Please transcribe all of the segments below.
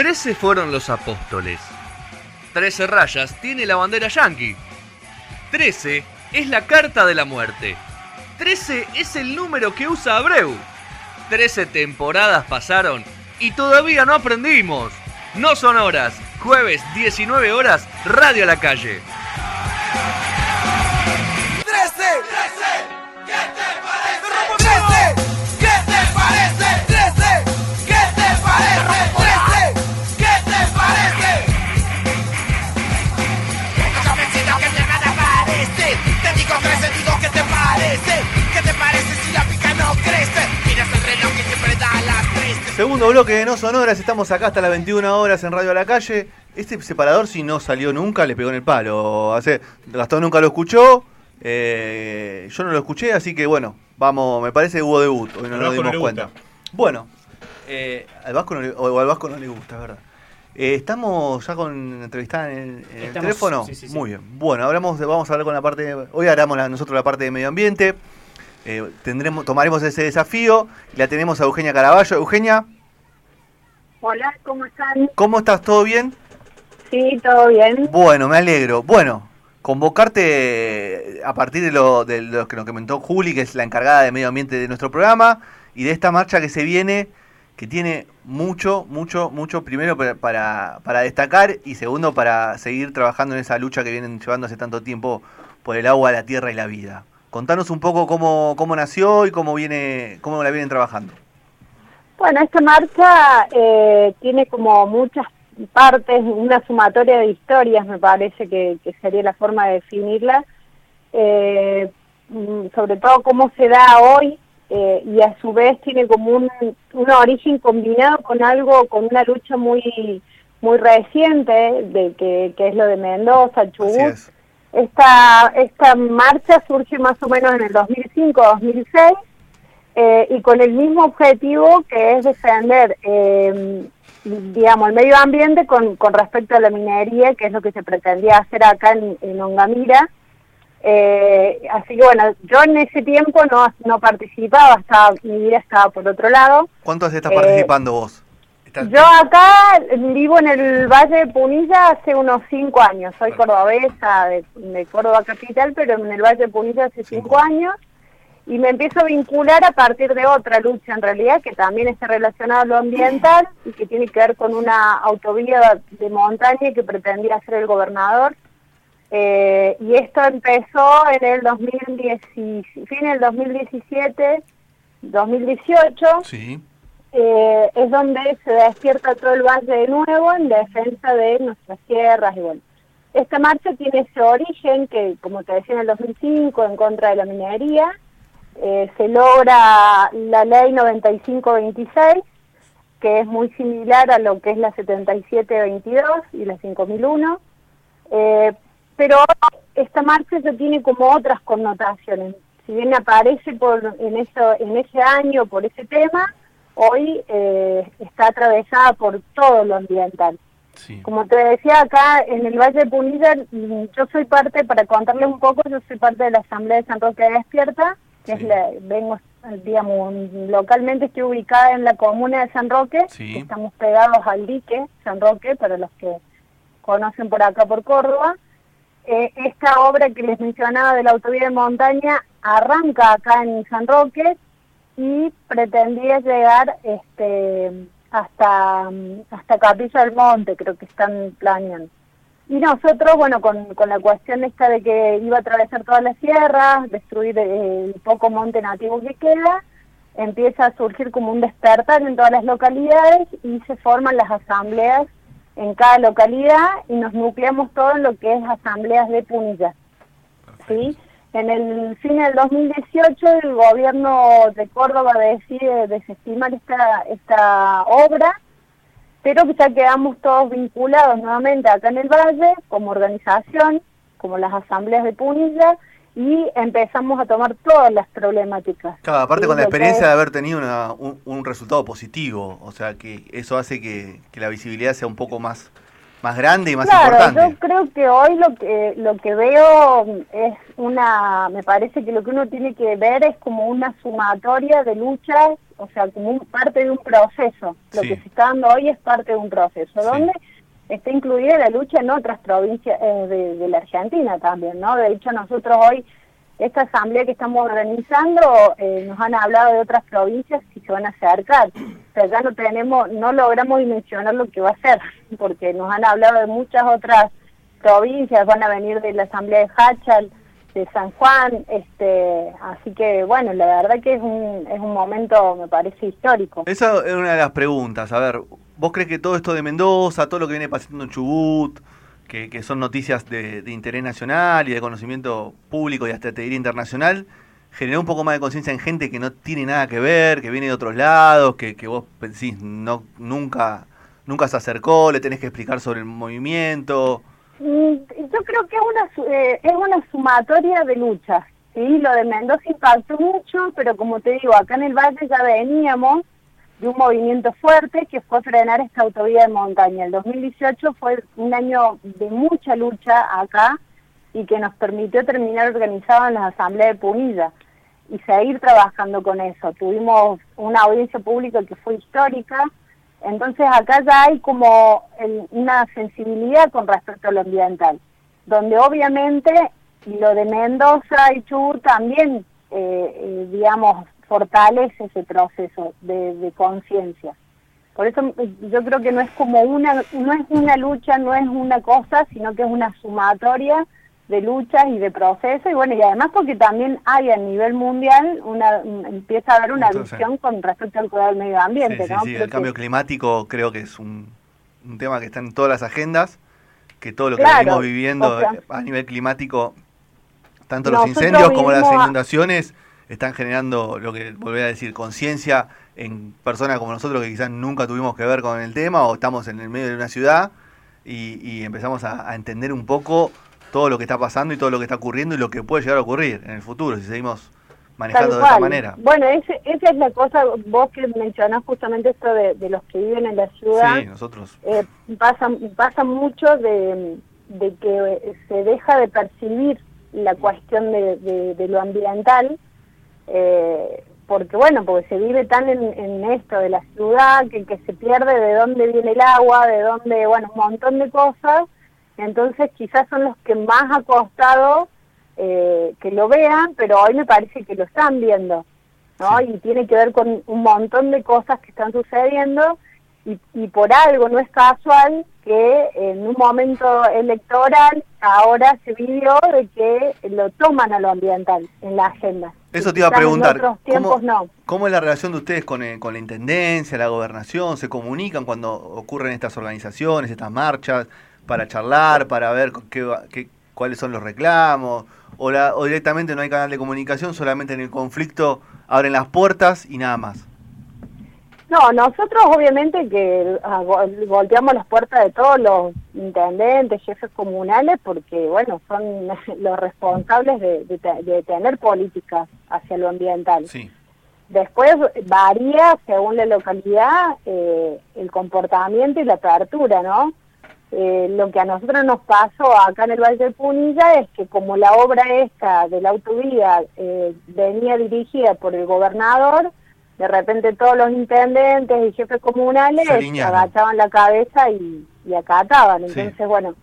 Trece fueron los apóstoles. Trece rayas tiene la bandera yankee. Trece es la carta de la muerte. Trece es el número que usa Abreu. Trece temporadas pasaron y todavía no aprendimos. No son horas. Jueves 19 horas, Radio a la calle. Segundo bloque de No Sonoras, estamos acá hasta las 21 horas en Radio a la Calle. Este separador, si no salió nunca, le pegó en el palo. Hace, Gastón nunca lo escuchó, eh, yo no lo escuché, así que bueno, vamos, me parece que hubo debut, hoy no nos no dimos le cuenta. gusta. Bueno, eh, al Vasco no le, o al Vasco no le gusta, es verdad. Eh, estamos ya con entrevistada en, el- en el Estamos- teléfono. sí, sí, sí. Muy bien. Bueno, hablamos de- vamos a hablar con la parte. hoy haremos la- nosotros la parte de medio ambiente. Eh, tendremos, tomaremos ese desafío la tenemos a Eugenia Caraballo. Eugenia, Hola, ¿cómo están? ¿cómo estás? ¿Todo bien? Sí, todo bien. Bueno, me alegro. Bueno, convocarte eh, a partir de lo, de lo que nos comentó Juli, que es la encargada de medio ambiente de nuestro programa, y de esta marcha que se viene, que tiene mucho, mucho, mucho, primero para- para, para destacar y segundo para seguir trabajando en esa lucha que vienen llevando hace tanto tiempo por el agua, la tierra y la vida. Contanos un poco cómo, cómo nació y cómo viene, cómo la vienen trabajando. Bueno, esta marcha eh, tiene como muchas partes, una sumatoria de historias, me parece que, que sería la forma de definirla. Eh, mm, sobre todo cómo se da hoy eh, y a su vez tiene como un, un origen combinado con algo, con una lucha muy muy reciente, de que, que es lo de Mendoza, Chubut. es. Esta, esta marcha surge más o menos en el 2005-2006 eh, y con el mismo objetivo que es defender, eh, digamos, el medio ambiente con, con respecto a la minería, que es lo que se pretendía hacer acá en, en Ongamira. Eh, así que bueno, yo en ese tiempo no, no participaba, estaba, mi vida estaba por otro lado. ¿Cuánto hace estás Eh, participando vos? Estás- Yo acá vivo en el Valle de Punilla hace unos cinco años. Soy cordobesa de, de Córdoba Capital, pero en el Valle de Punilla hace cinco años. Y me empiezo a vincular a partir de otra lucha, en realidad, que también está relacionada a lo ambiental y que tiene que ver con una autovía de montaña que pretendía hacer el gobernador. Eh, y esto empezó en el 2010, fin del 2017, 2018 Sí. eh, es donde se despierta todo el valle de nuevo en defensa de nuestras tierras y bueno. Esta marcha tiene ese origen que, como te decía, en el 2005 en contra de la minería, eh, se logra la ley 9526, que es muy similar a lo que es la 7722 y la 5001, eh, pero esta marcha ya tiene como otras connotaciones. Si bien aparece por en eso en ese año por ese tema, hoy eh, está atravesada por todo lo ambiental. Sí. Como te decía acá en el Valle de Punilla, mm, yo soy parte, para contarles un poco, yo soy parte de la Asamblea de San Roque de Despierta, que Sí. es la, vengo, digamos, localmente estoy ubicada en la comuna de San Roque, Sí. estamos pegados al dique San Roque, para los que conocen por acá por Córdoba. Eh, esta obra que les mencionaba de la autovía de montaña arranca acá en San Roque y pretendía llegar este hasta hasta Capilla del Monte, creo que están planeando. Y nosotros, bueno, con, con la cuestión esta de que iba a atravesar todas las sierras, destruir eh, el poco monte nativo que queda, empieza a surgir como un despertar en todas las localidades y se forman las asambleas en cada localidad y nos nucleamos todo en lo que es asambleas de Punilla. ¿sí? En el fin del 2018 el gobierno de Córdoba decide desestimar esta, esta obra, pero que ya quedamos todos vinculados nuevamente acá en el Valle como organización, como las asambleas de Punilla, y empezamos a tomar todas las problemáticas. Claro, aparte Sí, con la experiencia de haber tenido una- un, un resultado positivo, o sea que eso hace que, que la visibilidad sea un poco más, más grande y más claro, importante. yo creo que hoy lo que lo que veo es una, me parece que lo que uno tiene que ver es como una sumatoria de luchas o sea, como un, parte de un proceso. Lo Sí. que se está dando hoy es parte de un proceso, Sí. donde está incluida la lucha en otras provincias eh, de, de la Argentina también, ¿no? De hecho, nosotros hoy, esta asamblea que estamos organizando, eh, nos han hablado de otras provincias que van a acercar. O sea, ya no tenemos, no logramos dimensionar lo que va a ser, porque nos han hablado de muchas otras provincias, van a venir de la asamblea de Hachal, de San Juan, este, así que bueno, la verdad que es un, es un momento, me parece, histórico. Esa es una de las preguntas. A ver, ¿vos crees que todo esto de Mendoza, todo lo que viene pasando en Chubut, que, que son noticias de, de interés nacional y de conocimiento público y hasta te diría internacional, generó un poco más de conciencia en gente que no tiene nada que ver, que viene de otros lados, que, que vos pensís no, nunca, nunca se acercó, le tenés que explicar sobre el movimiento? Mm, Yo creo que es una eh, es una sumatoria de luchas, sí. Lo de Mendoza impactó mucho, pero como te digo, acá en el Valle ya veníamos de un movimiento fuerte que fue frenar esta autovía de montaña. El 2018 fue un año de mucha lucha acá y que nos permitió terminar organizado en las asambleas de Punilla y seguir trabajando con eso. Tuvimos una audiencia pública que fue histórica, entonces acá ya hay como una sensibilidad con respecto a lo ambiental, donde obviamente lo de Mendoza y Chubut también, eh, eh, digamos, fortalece ese proceso de, de conciencia. Por eso eh, yo creo que no es como una, no es una lucha, no es una cosa, sino que es una sumatoria de luchas y de procesos y bueno y además porque también hay a nivel mundial una un- empieza a haber una Entonces, visión con respecto al cuidado del medio ambiente, Sí, sí, ¿no? sí, Creo el que- cambio climático creo que es un, un tema que está en todas las agendas, que todo lo que Claro, venimos viviendo o sea, a nivel climático, tanto los incendios como las inundaciones, están generando lo que volví a decir, conciencia en personas como nosotros que quizás nunca tuvimos que ver con el tema o estamos en el medio de una ciudad y, y empezamos a, a entender un poco todo lo que está pasando y todo lo que está ocurriendo y lo que puede llegar a ocurrir en el futuro si seguimos manejando de esta manera. Bueno, ese- esa es la cosa, vos que mencionás justamente esto de, de los que viven en la ciudad, Sí, nosotros. eh, pasa, pasa mucho de, de que se deja de percibir la cuestión de, de- de lo ambiental, eh, porque bueno, porque se vive tan en, en esto de la ciudad que, que se pierde de dónde viene el agua, de dónde, bueno, un montón de cosas, entonces quizás son los que más ha costado eh, que lo vean, pero hoy me parece que lo están viendo, ¿no? Sí. Y tiene que ver con un montón de cosas que están sucediendo y, y por algo no es casual que en un momento electoral ahora se vivió de que lo toman a lo ambiental en la agenda. Eso te iba a preguntar. En otros tiempos ¿cómo, no. cómo es la relación de ustedes con, eh, con la intendencia, la gobernación? ¿Se comunican cuando ocurren estas organizaciones, estas marchas, para charlar, para ver qué, qué- cuáles son los reclamos? O, la, ¿O directamente no hay canal de comunicación, solamente en el conflicto abren las puertas y nada más? No, nosotros obviamente que ah, go- golpeamos las puertas de todos los intendentes, jefes comunales, porque bueno, son los responsables de, de te- de tener políticas hacia lo ambiental. Sí. Después varía según la localidad eh, el comportamiento y la apertura, ¿no? Eh, lo que a nosotros nos pasó acá en el Valle de Punilla es que como la obra esta de la autovía eh, venía dirigida por el gobernador, de repente todos los intendentes y jefes comunales agachaban la cabeza y, y acataban. Sí. Entonces, bueno,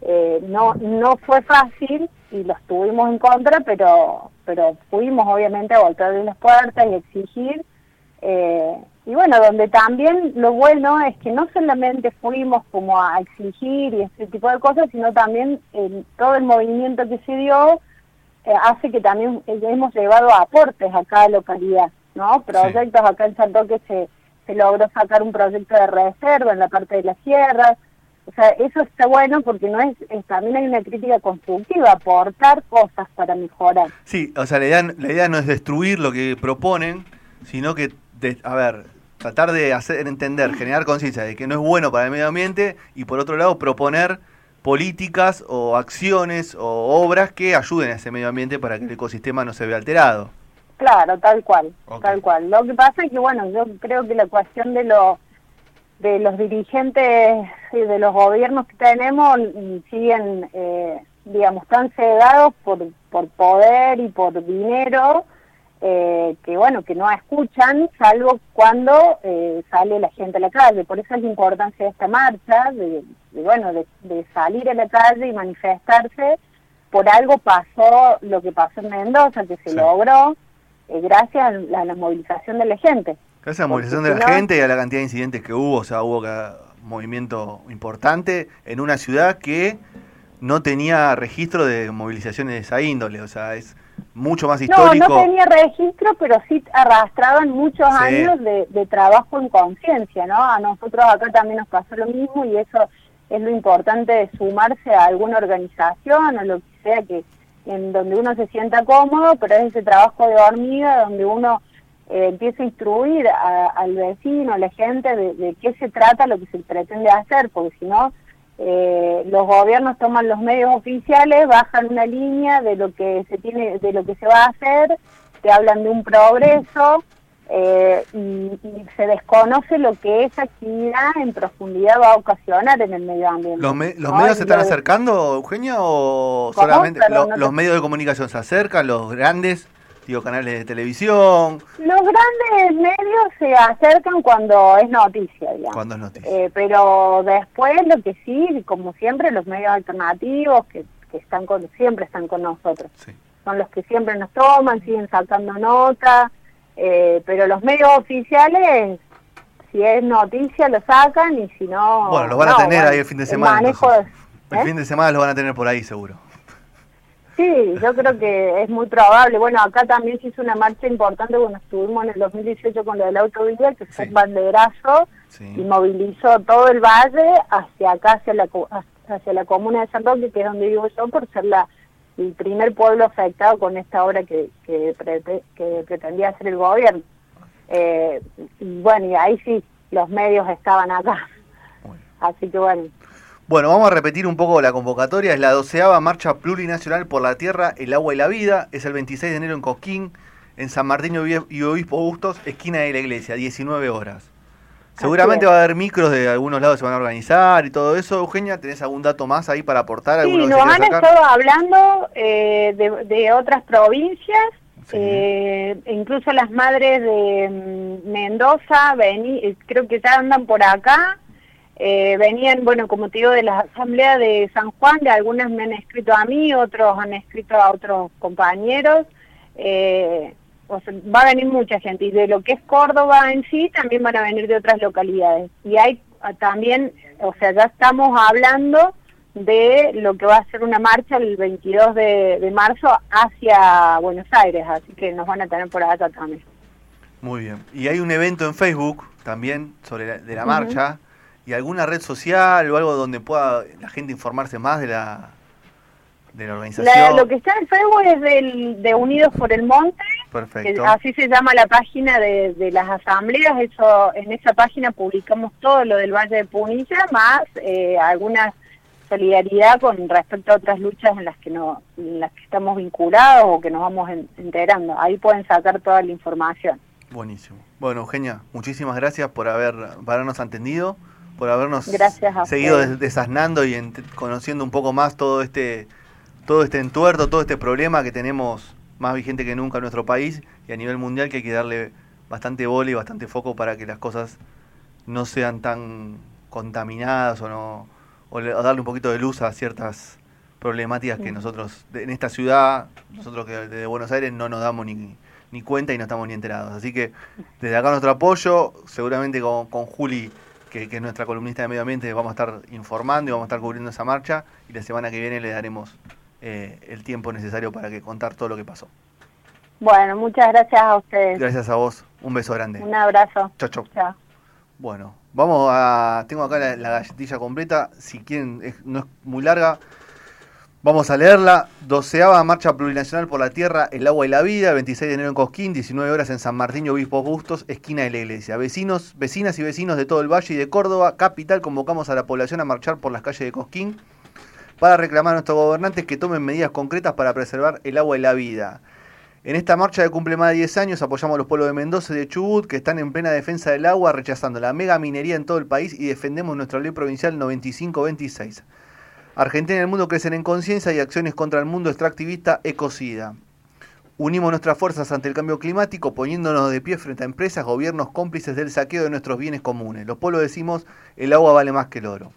eh, no no fue fácil y los tuvimos en contra, pero pero fuimos obviamente a golpearle las puertas y exigir. eh, y bueno, donde también lo bueno es que no solamente fuimos como a exigir y ese tipo de cosas, sino también eh, todo el movimiento que se dio eh, hace que también eh, hemos llevado aportes a cada localidad, ¿no? Proyectos acá en San Roque se, se logró sacar un proyecto de reserva en la parte de las sierras, o sea, eso está bueno porque no es, es- también hay una crítica constructiva, aportar cosas para mejorar. Sí, o sea, la idea, la idea no es destruir lo que proponen, sino que, de- a ver, tratar de hacer entender, generar conciencia de que no es bueno para el medio ambiente y por otro lado proponer políticas o acciones o obras que ayuden a ese medio ambiente para que el ecosistema no se vea alterado. Claro, tal cual, tal cual. Lo que pasa es que, bueno, yo creo que la cuestión de los de los dirigentes y de los gobiernos que tenemos mm, siguen, eh, digamos, tan cegados por, por poder y por dinero eh, que bueno, que no escuchan, salvo cuando eh, sale la gente a la calle. Por eso es la importancia de esta marcha, de, bueno, de, salir a la calle y manifestarse. Por algo pasó lo que pasó en Mendoza, que se logró eh, gracias a la, movilización de la gente. Gracias a la movilización de la gente y a la cantidad de incidentes que hubo, o sea, hubo movimiento importante en una ciudad que no tenía registro de movilizaciones de esa índole, o sea, es mucho más histórico. No, no tenía registro, pero sí arrastraban muchos años de, trabajo en conciencia, ¿no? A nosotros acá también nos pasó lo mismo y eso es lo importante de sumarse a alguna organización o lo que sea que en donde uno se sienta cómodo, pero es ese trabajo de hormiga donde uno eh, empieza a instruir al vecino, a la gente de, de qué se trata lo que se pretende hacer, porque si no eh, los gobiernos toman los medios oficiales, bajan una línea de lo que se tiene, de lo que se va a hacer, te hablan de un progreso eh, y, se desconoce lo que esa actividad en profundidad va a ocasionar en el medio ambiente. ¿Los, medios se están acercando, Eugenia, o solamente los medios de comunicación se acercan, los grandes? Canales de televisión. Los grandes medios se acercan cuando es noticia, digamos. Cuando es noticia. Eh, pero después lo que sí, como siempre, los medios alternativos que, están con, siempre están con nosotros. Son los que siempre nos toman, siguen sacando nota, eh, pero los medios oficiales si es noticia lo sacan y si no... Bueno, los van a tener ahí el fin de semana. El, el fin de semana los van a tener por ahí seguro. Sí, yo creo que es muy probable. Bueno, acá también se hizo una marcha importante cuando estuvimos en el 2018 con lo del autovía, que fue un banderazo y movilizó todo el valle hacia acá, hacia la, hacia la comuna de San Roque, que es donde vivo yo, por ser la el primer pueblo afectado con esta obra que, que, pretendía hacer el gobierno. Eh, bueno, y ahí sí, los medios estaban acá. Así que bueno. Bueno, vamos a repetir un poco la convocatoria. Es la doceava marcha plurinacional por la tierra, el agua y la vida. Es el 26 de enero en Cosquín, en San Martín y Obispo Bustos, esquina de la iglesia, 19 horas. Seguramente va a haber micros de algunos lados se van a organizar y todo eso. Eugenia, ¿tenés algún dato más ahí para aportar? Sí, nos han estado hablando eh, de, otras provincias, eh, incluso las madres de mm, Mendoza, creo que ya andan por acá. Eh, venían, bueno, como te digo, de la asamblea de San Juan, de algunas me han escrito a mí, otros han escrito a otros compañeros. Eh, va a venir mucha gente y de lo que es Córdoba en sí también van a venir de otras localidades. Y hay ah, también, o sea, ya estamos hablando de lo que va a ser una marcha el 22 de, marzo hacia Buenos Aires, así que nos van a tener por acá también. Muy bien. Y hay un evento en Facebook también sobre la, de la marcha y alguna red social o algo donde pueda la gente informarse más de la, de la organización. lo que está en Facebook es del, de Unidos por el Monte, Perfecto. así se llama la página de, de, las asambleas. Eso En esa página publicamos todo lo del Valle de Punilla, más eh, alguna solidaridad con respecto a otras luchas en las que no en las que estamos vinculados o que nos vamos enterando. Ahí pueden sacar toda la información. Buenísimo. Bueno, Eugenia, muchísimas gracias por haber, por habernos atendido por habernos seguido desasnando y conociendo un poco más todo este, todo este entuerto, todo este problema que tenemos más vigente que nunca en nuestro país y a nivel mundial que hay que darle bastante bola y bastante foco para que las cosas no sean tan contaminadas o no o, darle un poquito de luz a ciertas problemáticas que nosotros en esta ciudad, nosotros que desde Buenos Aires no nos damos ni, ni cuenta y no estamos ni enterados. Así que desde acá nuestro apoyo, seguramente con, con Juli que, es nuestra columnista de medio ambiente, vamos a estar informando y vamos a estar cubriendo esa marcha y la semana que viene le daremos eh, el tiempo necesario para que contar todo lo que pasó. Bueno, muchas gracias a ustedes. Gracias a vos, un beso grande. Un abrazo. Chau, chau. Chao. Bueno, vamos a... Tengo acá la, galletilla completa, si quieren, no es muy larga. Vamos a leerla. Doceava Marcha Plurinacional por la Tierra, el Agua y la Vida, 26 de enero en Cosquín, 19 horas en San Martín y Obispo Bustos, esquina de la iglesia. Vecinos, vecinas y vecinos de todo el Valle y de Córdoba, capital, convocamos a la población a marchar por las calles de Cosquín para reclamar a nuestros gobernantes que tomen medidas concretas para preservar el agua y la vida. En esta marcha de cumple más de 10 años apoyamos a los pueblos de Mendoza y de Chubut que están en plena defensa del agua, rechazando la mega minería en todo el país y defendemos nuestra ley provincial 9526. Argentina y el mundo crecen en conciencia y acciones contra el mundo extractivista ecocida. Unimos nuestras fuerzas ante el cambio climático, poniéndonos de pie frente a empresas, gobiernos cómplices del saqueo de nuestros bienes comunes. Los pueblos decimos, el agua vale más que el oro.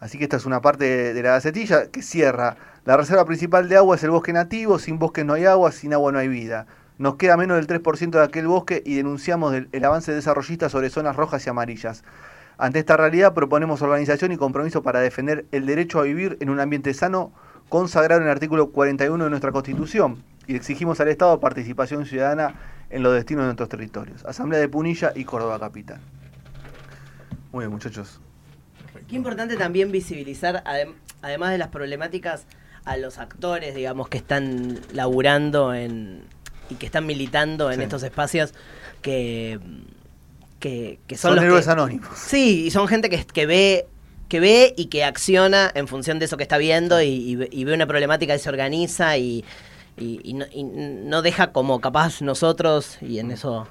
Así que esta es una parte de, la gacetilla que cierra. La reserva principal de agua es el bosque nativo, sin bosque no hay agua, sin agua no hay vida. Nos queda menos del 3% de aquel bosque y denunciamos el, el avance desarrollista sobre zonas rojas y amarillas. Ante esta realidad proponemos organización y compromiso para defender el derecho a vivir en un ambiente sano consagrado en el artículo 41 de nuestra Constitución y exigimos al Estado participación ciudadana en los destinos de nuestros territorios. Asamblea de Punilla y Córdoba Capital. Muy bien, muchachos. Qué importante también visibilizar, adem- además de las problemáticas, a los actores, digamos, que están laburando en, y que están militando en Sí. estos espacios que, que, que son, Son, los héroes que- anónimos. Sí, y son gente que, que ve que ve y que acciona en función de eso que está viendo y, y ve- y ve una problemática y se organiza y, y- y no, y no deja como capaz nosotros, y en eso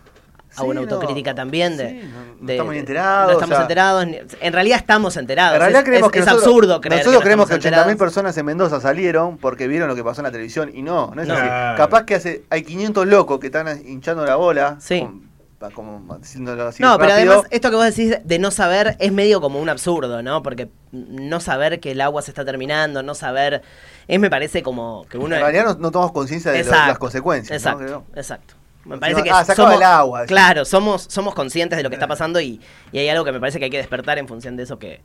hago Sí, una no, autocrítica también de... sí, no- no de- estamos ni de- enterados, No estamos o sea- enterados. ni- En realidad estamos enterados. En realidad es, creemos es- que es nosotros, absurdo creer nosotros creemos que estamos 80.000 enterados. personas en Mendoza salieron porque vieron lo que pasó en la televisión y no, no es No. así. Claro. Capaz que hace, hay 500 locos que están hinchando la bola, Sí. con- como diciéndolo así No, pero además esto que vos decís de no saber es medio como un absurdo, ¿no? Porque no saber que el agua se está terminando, no saber, es me parece como que uno... en realidad no, no tomamos conciencia de lo- las consecuencias. Exacto, exacto. Me parece que ah, somos, el agua, claro, somos, somos conscientes de lo que está pasando y, y hay algo que me parece que hay que despertar en función de eso que,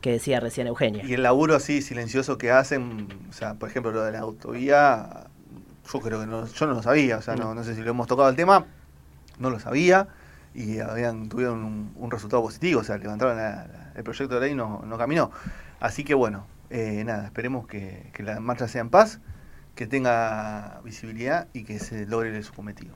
que decía recién Eugenia. Y el laburo así silencioso que hacen, o sea, por ejemplo, lo de la autovía, yo creo que no, yo no lo sabía, o sea, no, no sé si lo hemos tocado el tema, no lo sabía y habían tuvieron un, resultado positivo, o sea, levantaron la- el proyecto de ley y no, no caminó. Así que bueno, eh, nada, esperemos que, que la marcha sea en paz, que tenga visibilidad y que se logre su cometido.